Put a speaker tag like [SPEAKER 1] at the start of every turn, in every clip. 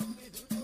[SPEAKER 1] Let me do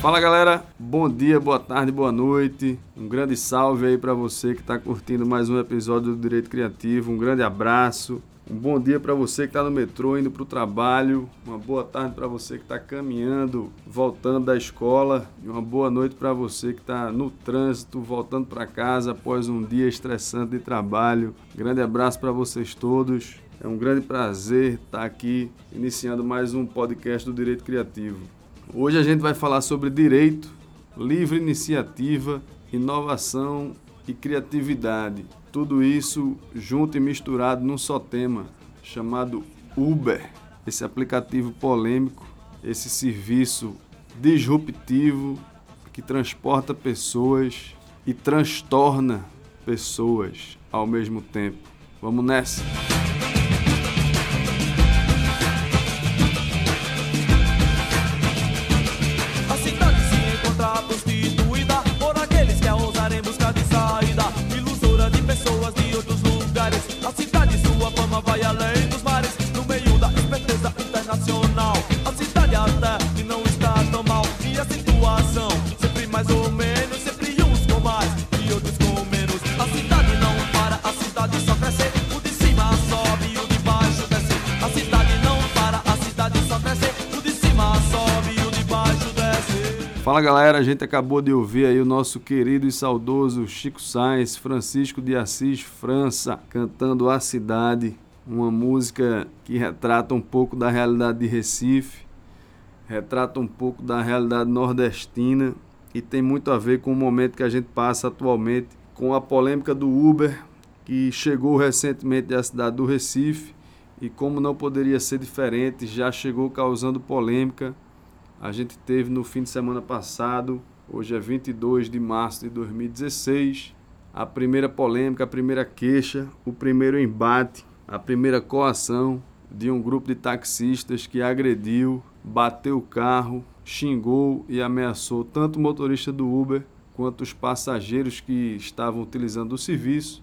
[SPEAKER 2] Fala galera, bom dia, boa tarde, boa noite. Um grande salve aí para você que está curtindo mais um episódio do Direito Criativo. Um grande abraço. Um bom dia para você que está no metrô indo para o trabalho. Uma boa tarde para você que está caminhando, voltando da escola. E uma boa noite para você que está no trânsito, voltando para casa após um dia estressante de trabalho. Grande abraço para vocês todos. É um grande prazer estar aqui iniciando mais um podcast do Direito Criativo. Hoje a gente vai falar sobre direito, livre iniciativa, inovação e criatividade. Tudo isso junto e misturado num só tema, chamado Uber. Esse aplicativo polêmico, esse serviço disruptivo que transporta pessoas e transtorna pessoas ao mesmo tempo. Vamos nessa! Fala galera, a gente acabou de ouvir aí o nosso querido e saudoso Chico Sainz, Francisco de Assis França, cantando A Cidade, uma música que retrata um pouco da realidade de Recife, retrata um pouco da realidade nordestina e tem muito a ver com o momento que a gente passa atualmente com a polêmica do Uber, que chegou recentemente à cidade do Recife e como não poderia ser diferente, já chegou causando polêmica a gente teve no fim de semana passado, hoje é 22 de março de 2016, a primeira polêmica, a primeira queixa, o primeiro embate, a primeira coação de um grupo de taxistas que agrediu, bateu o carro, xingou e ameaçou tanto o motorista do Uber quanto os passageiros que estavam utilizando o serviço.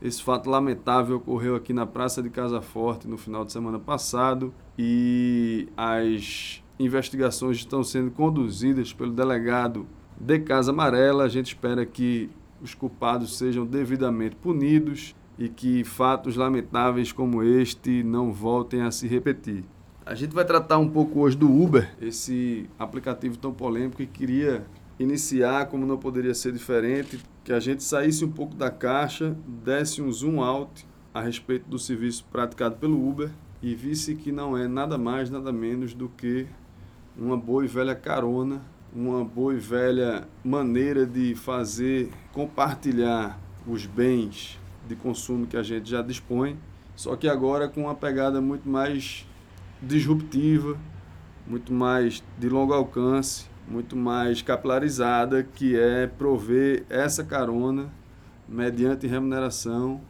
[SPEAKER 2] Esse fato lamentável ocorreu aqui na Praça de Casa Forte no final de semana passado e as investigações estão sendo conduzidas pelo delegado de Casa Amarela. A gente espera que os culpados sejam devidamente punidos e que fatos lamentáveis como este não voltem a se repetir. A gente vai tratar um pouco hoje do Uber, esse aplicativo tão polêmico e queria iniciar, como não poderia ser diferente, que a gente saísse um pouco da caixa, desse um zoom out a respeito do serviço praticado pelo Uber e visse que não é nada mais, nada menos do que uma boa e velha carona, uma boa e velha maneira de fazer compartilhar os bens de consumo que a gente já dispõe, só que agora com uma pegada muito mais disruptiva, muito mais de longo alcance, muito mais capilarizada, que é prover essa carona mediante remuneração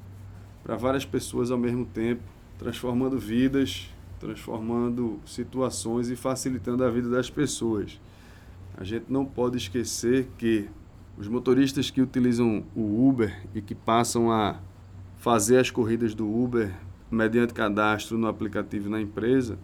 [SPEAKER 2] para várias pessoas ao mesmo tempo, transformando vidas, transformando situações e facilitando a vida das pessoas. A gente não pode esquecer que os motoristas que utilizam o Uber e que passam a fazer as corridas do Uber mediante cadastro no aplicativo na empresa,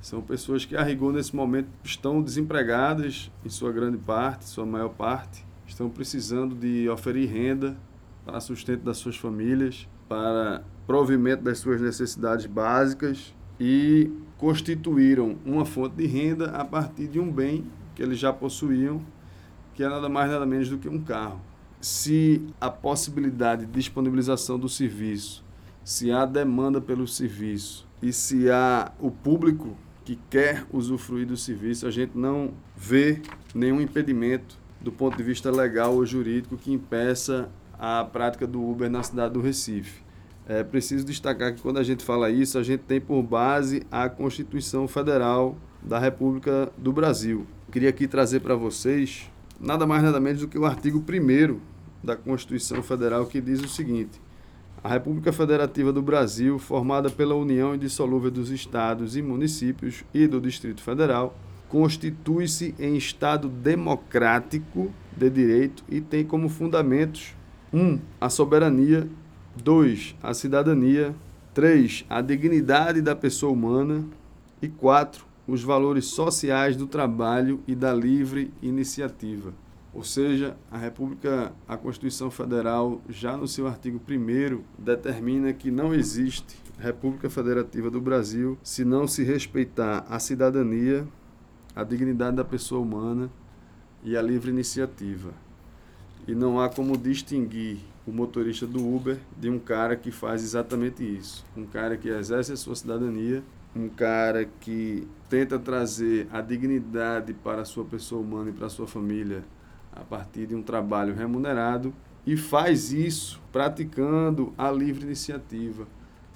[SPEAKER 2] são pessoas que, a rigor, nesse momento, estão desempregadas, em sua grande parte, sua maior parte, estão precisando de oferir renda para sustento das suas famílias, para provimento das suas necessidades básicas e constituíram uma fonte de renda a partir de um bem que eles já possuíam, que é nada mais nada menos do que um carro. Se a possibilidade de disponibilização do serviço, se há demanda pelo serviço e se há o público que quer usufruir do serviço, a gente não vê nenhum impedimento do ponto de vista legal ou jurídico que impeça a prática do Uber na cidade do Recife. É preciso destacar que quando a gente fala isso, a gente tem por base a Constituição Federal da República do Brasil. queria aqui trazer para vocês nada mais nada menos do que o artigo 1 da Constituição Federal que diz o seguinte: A República Federativa do Brasil, formada pela união indissolúvel dos estados e municípios e do Distrito Federal, constitui-se em Estado democrático de direito e tem como fundamentos 1. Um, a soberania 2. A cidadania. 3. A dignidade da pessoa humana. E 4. Os valores sociais do trabalho e da livre iniciativa. Ou seja, a República, a Constituição Federal, já no seu artigo 1 determina que não existe República Federativa do Brasil se não se respeitar a cidadania, a dignidade da pessoa humana e a livre iniciativa. E não há como distinguir o motorista do Uber de um cara que faz exatamente isso. Um cara que exerce a sua cidadania, um cara que tenta trazer a dignidade para a sua pessoa humana e para a sua família a partir de um trabalho remunerado e faz isso praticando a livre iniciativa,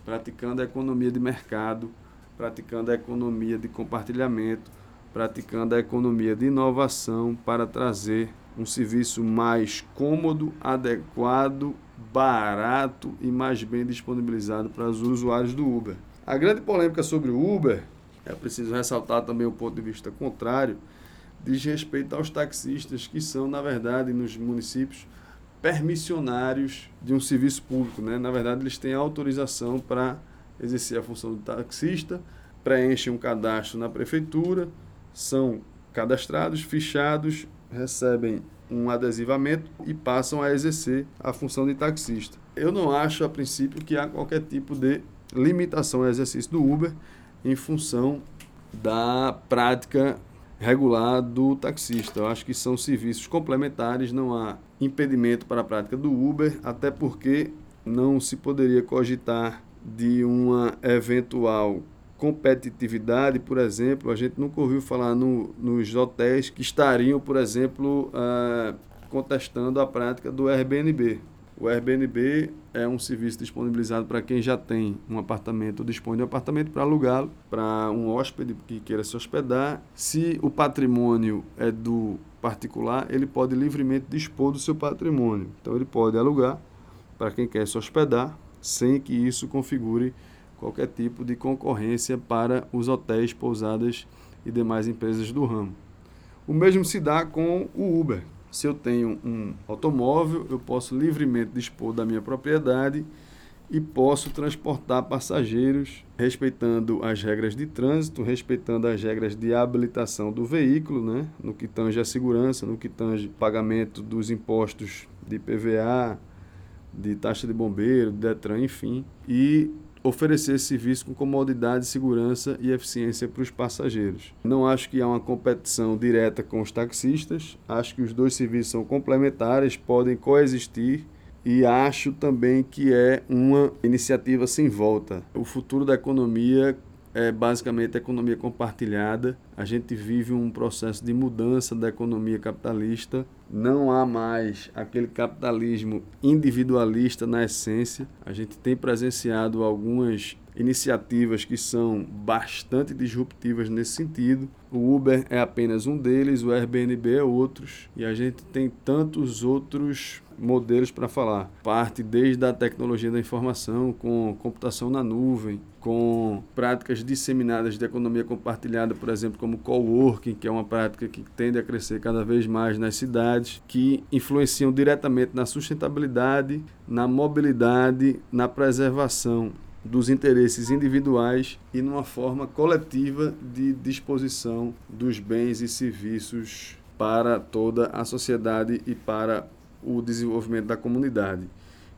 [SPEAKER 2] praticando a economia de mercado, praticando a economia de compartilhamento, praticando a economia de inovação para trazer um serviço mais cômodo, adequado, barato e mais bem disponibilizado para os usuários do Uber. A grande polêmica sobre o Uber, é preciso ressaltar também o ponto de vista contrário, diz respeito aos taxistas que são, na verdade, nos municípios permissionários de um serviço público. Né? Na verdade, eles têm autorização para exercer a função do taxista, preenchem um cadastro na prefeitura, são cadastrados, fichados recebem um adesivamento e passam a exercer a função de taxista. Eu não acho, a princípio, que há qualquer tipo de limitação ao exercício do Uber em função da prática regular do taxista. Eu acho que são serviços complementares, não há impedimento para a prática do Uber, até porque não se poderia cogitar de uma eventual competitividade, por exemplo, a gente nunca ouviu falar no, nos hotéis que estariam, por exemplo, uh, contestando a prática do Airbnb. O Airbnb é um serviço disponibilizado para quem já tem um apartamento ou dispõe de um apartamento para alugá-lo para um hóspede que queira se hospedar. Se o patrimônio é do particular, ele pode livremente dispor do seu patrimônio. Então, ele pode alugar para quem quer se hospedar, sem que isso configure qualquer tipo de concorrência para os hotéis, pousadas e demais empresas do ramo. O mesmo se dá com o Uber. Se eu tenho um automóvel, eu posso livremente dispor da minha propriedade e posso transportar passageiros respeitando as regras de trânsito, respeitando as regras de habilitação do veículo, né? no que tange a segurança, no que tange pagamento dos impostos de PVA, de taxa de bombeiro, de Detran, enfim, e oferecer serviço com comodidade, segurança e eficiência para os passageiros. Não acho que há uma competição direta com os taxistas, acho que os dois serviços são complementares, podem coexistir e acho também que é uma iniciativa sem volta. O futuro da economia é basicamente a economia compartilhada. A gente vive um processo de mudança da economia capitalista. Não há mais aquele capitalismo individualista na essência. A gente tem presenciado algumas iniciativas que são bastante disruptivas nesse sentido. O Uber é apenas um deles, o Airbnb é outros, e a gente tem tantos outros modelos para falar. Parte desde a tecnologia da informação, com computação na nuvem, com práticas disseminadas de economia compartilhada, por exemplo, como coworking, que é uma prática que tende a crescer cada vez mais nas cidades, que influenciam diretamente na sustentabilidade, na mobilidade, na preservação dos interesses individuais e numa forma coletiva de disposição dos bens e serviços para toda a sociedade e para o desenvolvimento da comunidade.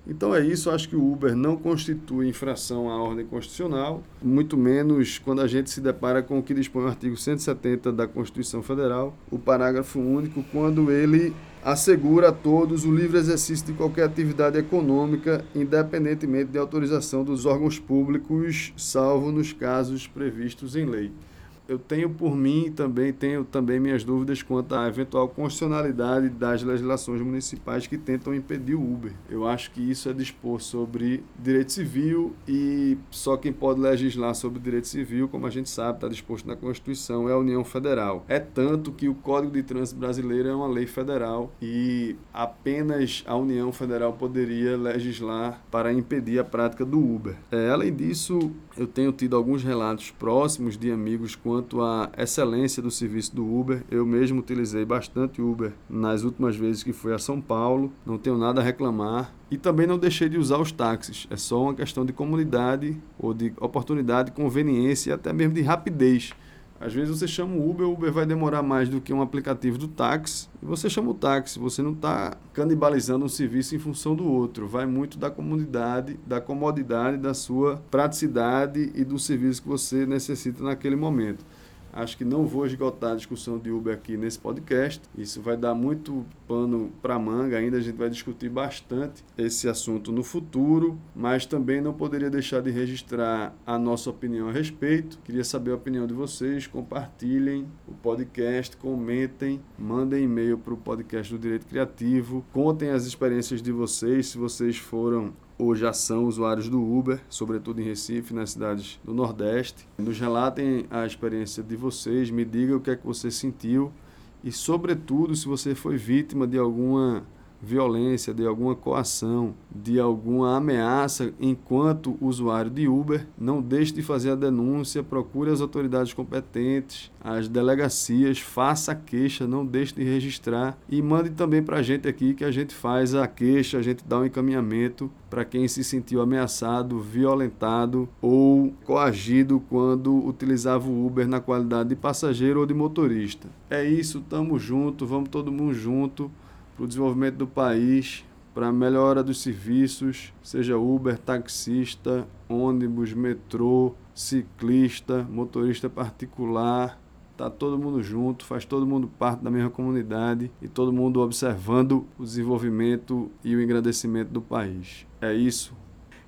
[SPEAKER 2] Então é isso, acho que o Uber não constitui infração à ordem constitucional, muito menos quando a gente se depara com o que dispõe o artigo 170 da Constituição Federal, o parágrafo único, quando ele assegura a todos o livre exercício de qualquer atividade econômica, independentemente de autorização dos órgãos públicos, salvo nos casos previstos em lei. Eu tenho por mim também tenho também minhas dúvidas quanto à eventual constitucionalidade das legislações municipais que tentam impedir o Uber. Eu acho que isso é dispor sobre direito civil e só quem pode legislar sobre direito civil, como a gente sabe, está disposto na Constituição, é a União Federal. É tanto que o Código de Trânsito Brasileiro é uma lei federal e apenas a União Federal poderia legislar para impedir a prática do Uber. É, além disso, eu tenho tido alguns relatos próximos de amigos quanto à excelência do serviço do Uber. Eu mesmo utilizei bastante Uber nas últimas vezes que fui a São Paulo, não tenho nada a reclamar. E também não deixei de usar os táxis. É só uma questão de comunidade ou de oportunidade, conveniência e até mesmo de rapidez. Às vezes você chama o Uber, o Uber vai demorar mais do que um aplicativo do táxi, e você chama o táxi, você não está canibalizando um serviço em função do outro. Vai muito da comunidade, da comodidade, da sua praticidade e do serviço que você necessita naquele momento. Acho que não vou esgotar a discussão de Uber aqui nesse podcast. Isso vai dar muito pano para manga. Ainda a gente vai discutir bastante esse assunto no futuro, mas também não poderia deixar de registrar a nossa opinião a respeito. Queria saber a opinião de vocês. Compartilhem o podcast, comentem, mandem e-mail para o podcast do Direito Criativo, contem as experiências de vocês, se vocês foram ou já são usuários do Uber, sobretudo em Recife, nas cidades do Nordeste. Nos relatem a experiência de vocês, me diga o que é que você sentiu e, sobretudo, se você foi vítima de alguma violência, de alguma coação, de alguma ameaça enquanto usuário de Uber, não deixe de fazer a denúncia, procure as autoridades competentes, as delegacias, faça a queixa, não deixe de registrar e mande também para a gente aqui que a gente faz a queixa, a gente dá um encaminhamento para quem se sentiu ameaçado, violentado ou coagido quando utilizava o Uber na qualidade de passageiro ou de motorista. É isso, tamo junto, vamos todo mundo junto para o desenvolvimento do país, para a melhora dos serviços, seja Uber, taxista, ônibus, metrô, ciclista, motorista particular. Tá todo mundo junto, faz todo mundo parte da mesma comunidade e todo mundo observando o desenvolvimento e o engrandecimento do país. É isso.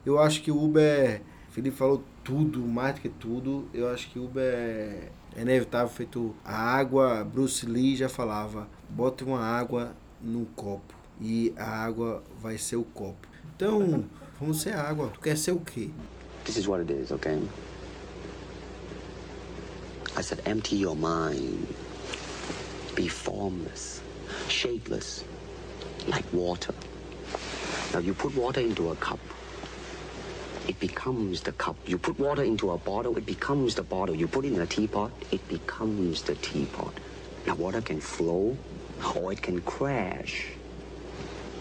[SPEAKER 3] Eu acho que o Uber, Felipe falou tudo, mais do que tudo. Eu acho que o Uber é inevitável, feito a água. Bruce Lee já falava: bote uma água num copo e a água vai ser o copo. Então, vamos ser água. Tu quer ser o quê?
[SPEAKER 4] This is what it is, okay? I said, empty your mind. Be formless, shapeless, like water. Now, you put water into a cup, it becomes the cup. You put water into a bottle, it becomes the bottle. You put it in a teapot, it becomes the teapot. Now, water can flow or it can crash.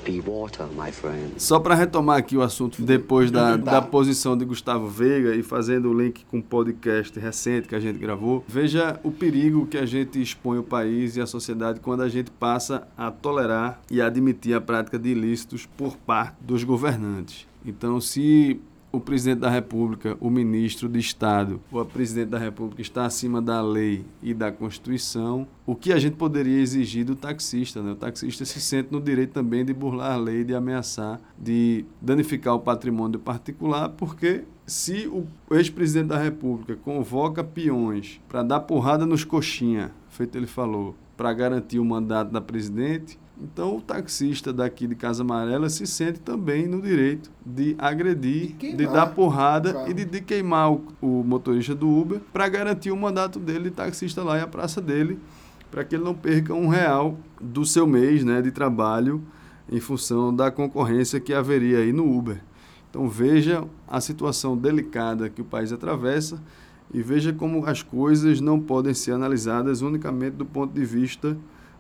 [SPEAKER 4] Be water, my friend.
[SPEAKER 2] Só para retomar aqui o assunto depois da, da posição de Gustavo Veiga e fazendo o link com o podcast recente que a gente gravou, veja o perigo que a gente expõe o país e a sociedade quando a gente passa a tolerar e admitir a prática de ilícitos por parte dos governantes. Então, se o presidente da República, o ministro de Estado ou a presidente da República está acima da lei e da Constituição, o que a gente poderia exigir do taxista? Né? O taxista se sente no direito também de burlar a lei, de ameaçar, de danificar o patrimônio particular, porque se o ex-presidente da República convoca peões para dar porrada nos coxinha, feito ele falou, para garantir o mandato da presidente, então, o taxista daqui de Casa Amarela se sente também no direito de agredir, de, de dar porrada claro. e de, de queimar o, o, motorista do Uber para garantir o mandato dele de taxista lá e a praça dele, para que ele não perca um real do seu mês né, de trabalho em função da concorrência que haveria aí no Uber. Então, veja a situação delicada que o país atravessa e veja como as coisas não podem ser analisadas unicamente do ponto de vista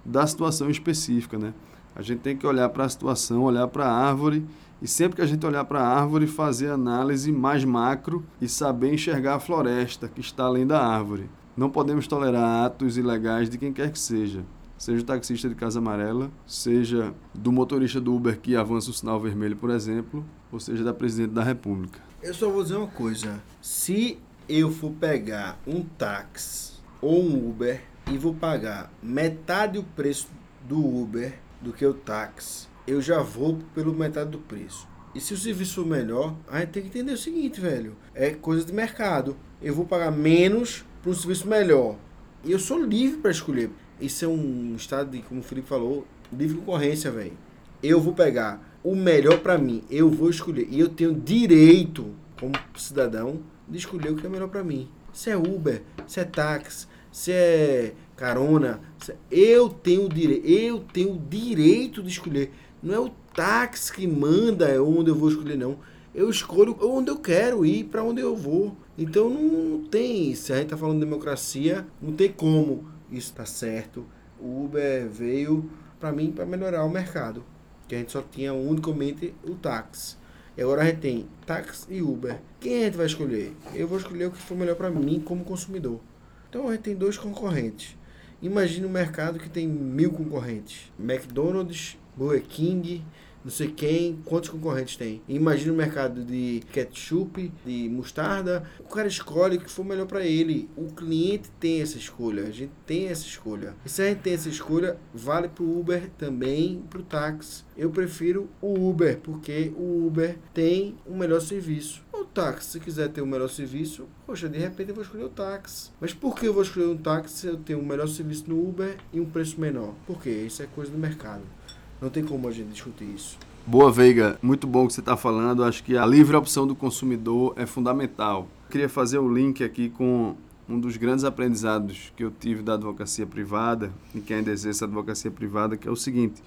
[SPEAKER 2] da situação específica, né? A gente tem que olhar para a situação, olhar para a árvore e sempre que a gente olhar para a árvore, fazer análise mais macro e saber enxergar a floresta que está além da árvore. Não podemos tolerar atos ilegais de quem quer que seja. Seja o taxista de Casa Amarela, seja do motorista do Uber que avança o sinal vermelho, por exemplo, ou seja da presidente da República.
[SPEAKER 3] Eu só vou dizer uma coisa. Se eu for pegar um táxi ou um Uber e vou pagar metade o preço do Uber do que o táxi, eu já vou pelo metade do preço. E se o serviço for melhor, a gente tem que entender o seguinte, velho. É coisa de mercado. Eu vou pagar menos para um serviço melhor. E eu sou livre para escolher. Isso é um estado de, como o Felipe falou, livre concorrência, velho. Eu vou pegar o melhor para mim, eu vou escolher. E eu tenho direito, como cidadão, de escolher o que é melhor para mim. Se é Uber, se é táxi, se é carona, se é- eu tenho o direito, eu tenho o direito de escolher. Não é o táxi que manda onde eu vou escolher, não. Eu escolho onde eu quero ir, para onde eu vou. Então não tem, se a gente tá falando de democracia, não tem como isso tá certo. O Uber veio para mim para melhorar o mercado, que a gente só tinha unicamente o táxi. E agora a gente tem táxi e Uber. Quem a gente vai escolher? Eu vou escolher o que for melhor para mim como consumidor. Então a gente tem dois concorrentes. Imagine um mercado que tem mil concorrentes. McDonald's, Burger King, não sei quem, quantos concorrentes tem. Imagina um mercado de ketchup, de mostarda. O cara escolhe o que for melhor para ele. O cliente tem essa escolha. A gente tem essa escolha. E se a gente tem essa escolha, vale pro Uber também, pro táxi. Eu prefiro o Uber, porque o Uber tem um melhor serviço. O táxi, se quiser ter um melhor serviço, poxa, de repente eu vou escolher o táxi. Mas por que eu vou escolher um táxi se eu tenho um melhor serviço no Uber e um preço menor? Porque isso é coisa do mercado. Não tem como a gente discutir isso.
[SPEAKER 2] Boa, Veiga. Muito bom o que você está falando. Acho que a livre opção do consumidor é fundamental. Queria fazer o link aqui com um dos grandes aprendizados que eu tive da advocacia privada e que ainda exerce a advocacia privada, que é o seguinte: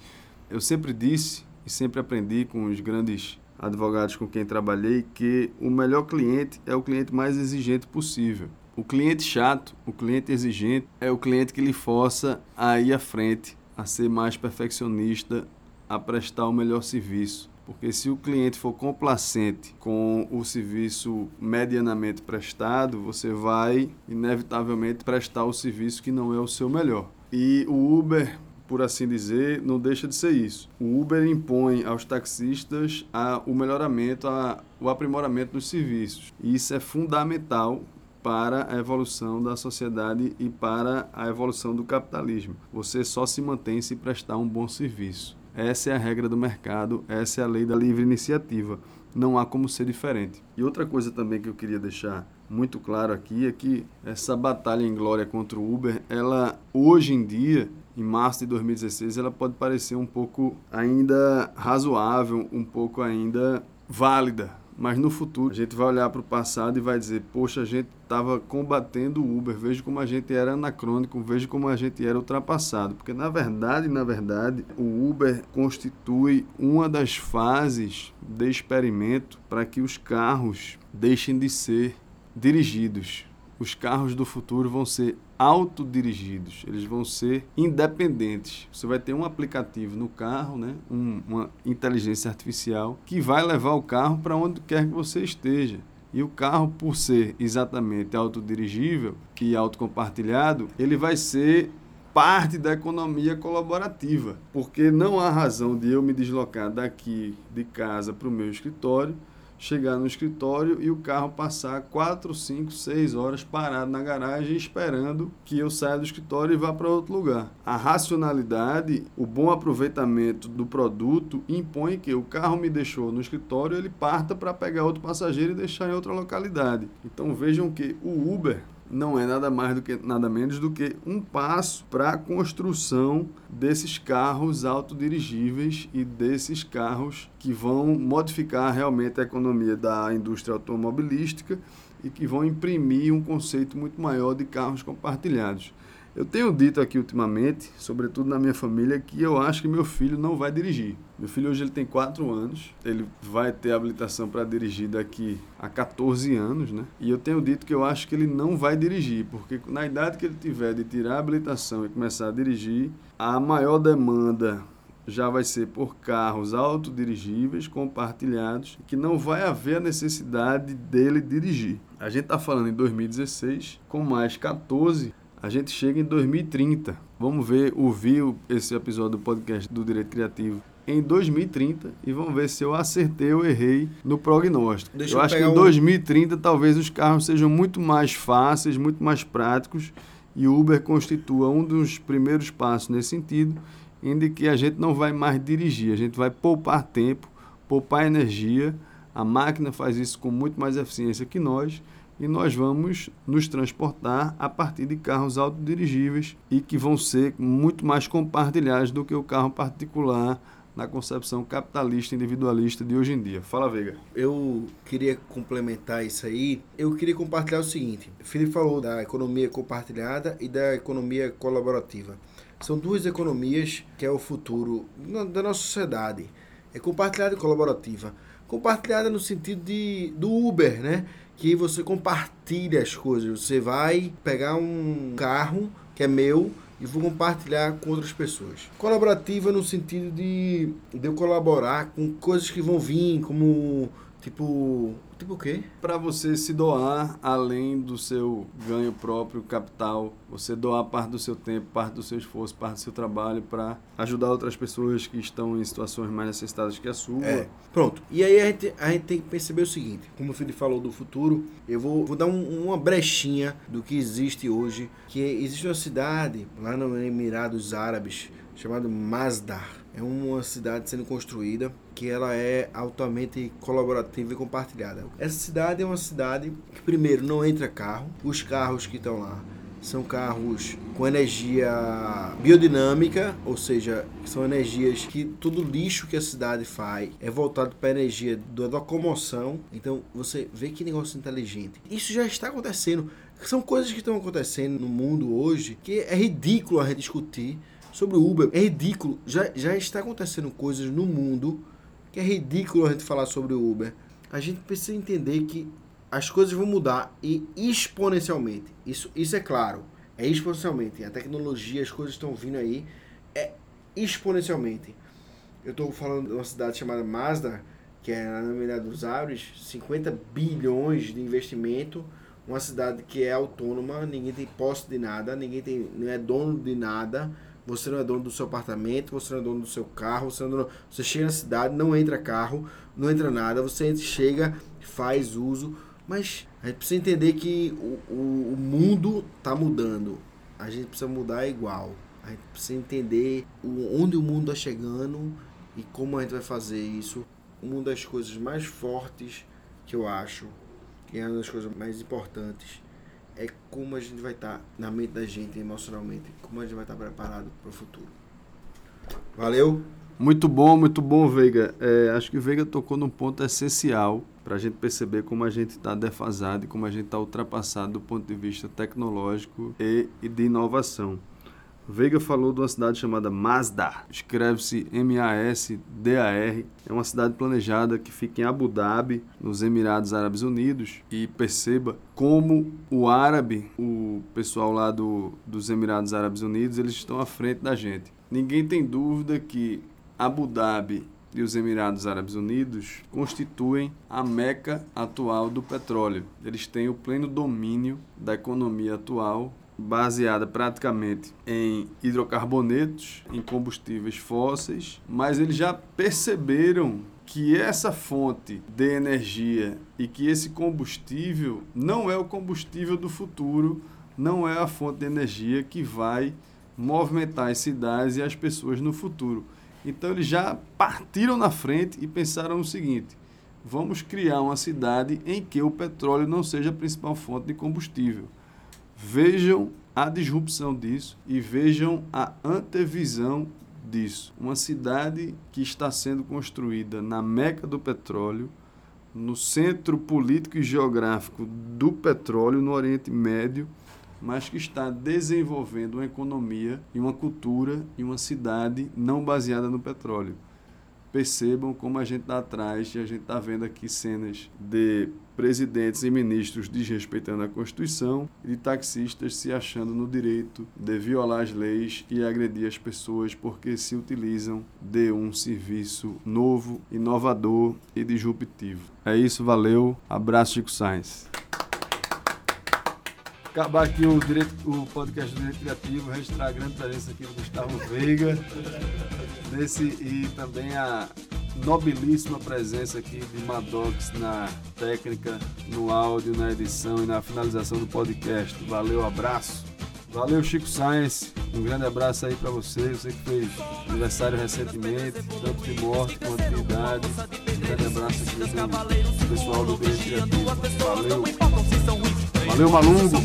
[SPEAKER 2] eu sempre disse e sempre aprendi com os grandes advogados com quem trabalhei que o melhor cliente é o cliente mais exigente possível. O cliente chato, o cliente exigente, é o cliente que lhe força a ir à frente, a ser mais perfeccionista, a prestar o melhor serviço. Porque se o cliente for complacente com o serviço medianamente prestado, você vai inevitavelmente prestar o serviço que não é o seu melhor. E o Uber, por assim dizer, não deixa de ser isso. O Uber impõe aos taxistas a, o melhoramento, a, o aprimoramento dos serviços. E isso é fundamental para a evolução da sociedade e para a evolução do capitalismo. Você só se mantém se prestar um bom serviço. Essa é a regra do mercado, essa é a lei da livre iniciativa. Não há como ser diferente. E outra coisa também que eu queria deixar muito claro aqui é que essa batalha em glória contra o Uber, ela hoje em dia, em março de 2016, ela pode parecer um pouco ainda razoável, um pouco ainda válida. Mas no futuro a gente vai olhar para o passado e vai dizer: poxa, a gente estava combatendo o Uber, veja como a gente era anacrônico, veja como a gente era ultrapassado. Porque na verdade, na verdade, o Uber constitui uma das fases de experimento para que os carros deixem de ser dirigidos. Os carros do futuro vão ser autodirigidos, eles vão ser independentes. Você vai ter um aplicativo no carro, né? Um, uma inteligência artificial que vai levar o carro para onde quer que você esteja. E o carro, por ser exatamente autodirigível e autocompartilhado, ele vai ser parte da economia colaborativa, porque não há razão de eu me deslocar daqui de casa para o meu escritório chegar no escritório e o carro passar 4, 5, 6 horas parado na garagem esperando que eu saia do escritório e vá para outro lugar. A racionalidade, o bom aproveitamento do produto impõe que o carro me deixou no escritório, ele parta para pegar outro passageiro e deixar em outra localidade. Então vejam que o Uber não é nada mais do que nada menos do que um passo para a construção desses carros autodirigíveis e desses carros que vão modificar realmente a economia da indústria automobilística e que vão imprimir um conceito muito maior de carros compartilhados. Eu tenho dito aqui ultimamente, sobretudo na minha família, que eu acho que meu filho não vai dirigir. Meu filho hoje ele tem 4 anos, ele vai ter habilitação para dirigir daqui a 14 anos, né? E eu tenho dito que eu acho que ele não vai dirigir, porque na idade que ele tiver de tirar a habilitação e começar a dirigir, a maior demanda já vai ser por carros autodirigíveis, compartilhados, que não vai haver a necessidade dele dirigir. A gente está falando em 2016, com mais 14 a gente chega em 2030. Vamos ver, ouvir esse episódio do podcast do Direito Criativo em 2030 e vamos ver se eu acertei ou errei no prognóstico.
[SPEAKER 3] Deixa
[SPEAKER 2] eu,
[SPEAKER 3] eu
[SPEAKER 2] acho que em
[SPEAKER 3] um-
[SPEAKER 2] 2030 talvez os carros sejam muito mais fáceis, muito mais práticos e o Uber constitua um dos primeiros passos nesse sentido, em que a gente não vai mais dirigir, a gente vai poupar tempo, poupar energia. A máquina faz isso com muito mais eficiência que nós e nós vamos nos transportar a partir de carros autodirigíveis e que vão ser muito mais compartilhados do que o carro particular na concepção capitalista individualista de hoje em dia. Fala, Veiga.
[SPEAKER 3] Eu queria complementar isso aí. Eu queria compartilhar o seguinte: o Felipe falou da economia compartilhada e da economia colaborativa. São duas economias que é o futuro da nossa sociedade. É compartilhada e colaborativa. Compartilhada no sentido de do Uber, né? Que você compartilha as coisas. Você vai pegar um carro que é meu e vou compartilhar com outras pessoas. Colaborativa no sentido de, de eu colaborar com coisas que vão vir, como tipo. Tipo o quê?
[SPEAKER 2] Para você se doar além do seu ganho próprio, capital, você doar parte do seu tempo, parte do seu esforço, parte do seu trabalho para ajudar outras pessoas que estão em situações mais necessitadas que a sua.
[SPEAKER 3] É. Pronto. E aí a gente, a gente tem que perceber o seguinte: como o Felipe falou do futuro, eu vou, vou dar um- uma brechinha do que existe hoje. Que existe uma cidade lá no Emirados Árabes chamada Masdar. É uma cidade sendo construída que ela é altamente colaborativa e compartilhada. Essa cidade é uma cidade que primeiro não entra carro, os carros que estão lá são carros com energia biodinâmica, ou seja, são energias que todo lixo que a cidade faz é voltado para a energia da locomoção. Então você vê que negócio inteligente. Isso já está acontecendo. São coisas que estão acontecendo no mundo hoje que é ridículo a gente discutir sobre o Uber. É ridículo. Já, já está acontecendo coisas no mundo que é ridículo a gente falar sobre o Uber. A gente precisa entender que as coisas vão mudar e exponencialmente. Isso, isso é claro. É exponencialmente. A tecnologia, as coisas estão vindo aí. É exponencialmente. Eu estou falando de uma cidade chamada Mazda, que é na Emirados dos Árabes, 50 bilhões de investimento. Uma cidade que é autônoma, ninguém tem posse de nada, ninguém tem, não é dono de nada. Você não é dono do seu apartamento, você não é dono do seu carro, você, não é dono- você chega na cidade, não entra carro, não entra nada, você entra- chega, faz uso, mas a gente precisa entender que o, o, o mundo está mudando. A gente precisa mudar igual. A gente precisa entender o, onde o mundo está chegando e como a gente vai fazer isso. Uma das coisas mais fortes que eu acho, que é uma das coisas mais importantes, é como a gente vai estar na mente da gente emocionalmente, como a gente vai estar preparado para o futuro. Valeu?
[SPEAKER 2] Muito bom, muito bom, Veiga. É, acho que Veiga tocou num ponto essencial para a gente perceber como a gente está defasado e como a gente está ultrapassado do ponto de vista tecnológico e, e de inovação. Veiga falou de uma cidade chamada Masdar, escreve-se M-A-S-D-A-R. É uma cidade planejada que fica em Abu Dhabi, nos Emirados Árabes Unidos. E perceba como o árabe, o pessoal lá do, dos Emirados Árabes Unidos, eles estão à frente da gente. Ninguém tem dúvida que Abu Dhabi e os Emirados Árabes Unidos constituem a meca atual do petróleo. Eles têm o pleno domínio da economia atual, baseada praticamente em hidrocarbonetos, em combustíveis fósseis, mas eles já perceberam que essa fonte de energia e que esse combustível não é o combustível do futuro, não é a fonte de energia que vai movimentar as cidades e as pessoas no futuro. Então eles já partiram na frente e pensaram o seguinte: vamos criar uma cidade em que o petróleo não seja a principal fonte de combustível. Vejam a disrupção disso e vejam a antevisão disso. Uma cidade que está sendo construída na meca do petróleo, no centro político e geográfico do petróleo no Oriente Médio, mas que está desenvolvendo uma economia e uma cultura e uma cidade não baseada no petróleo. Percebam como a gente está atrás e a gente está vendo aqui cenas de presidentes e ministros desrespeitando a Constituição e de taxistas se achando no direito de violar as leis e agredir as pessoas porque se utilizam de um serviço novo, inovador e disruptivo. É isso, valeu. Abraço, Chico Sainz. Acabar aqui o, direito, o podcast do Direito Criativo, registrar a grande presença aqui do Gustavo Veiga nesse, e também a nobilíssima presença aqui de Maddox na técnica, no áudio, na edição e na finalização do podcast. Valeu, abraço. Valeu, Chico Sainz. Um grande abraço aí pra você. Você que fez aniversário recentemente, tanto de morte quanto de idade. Um grande abraço aqui do pessoal do Criativo. Valeu. Valeu, Malungo.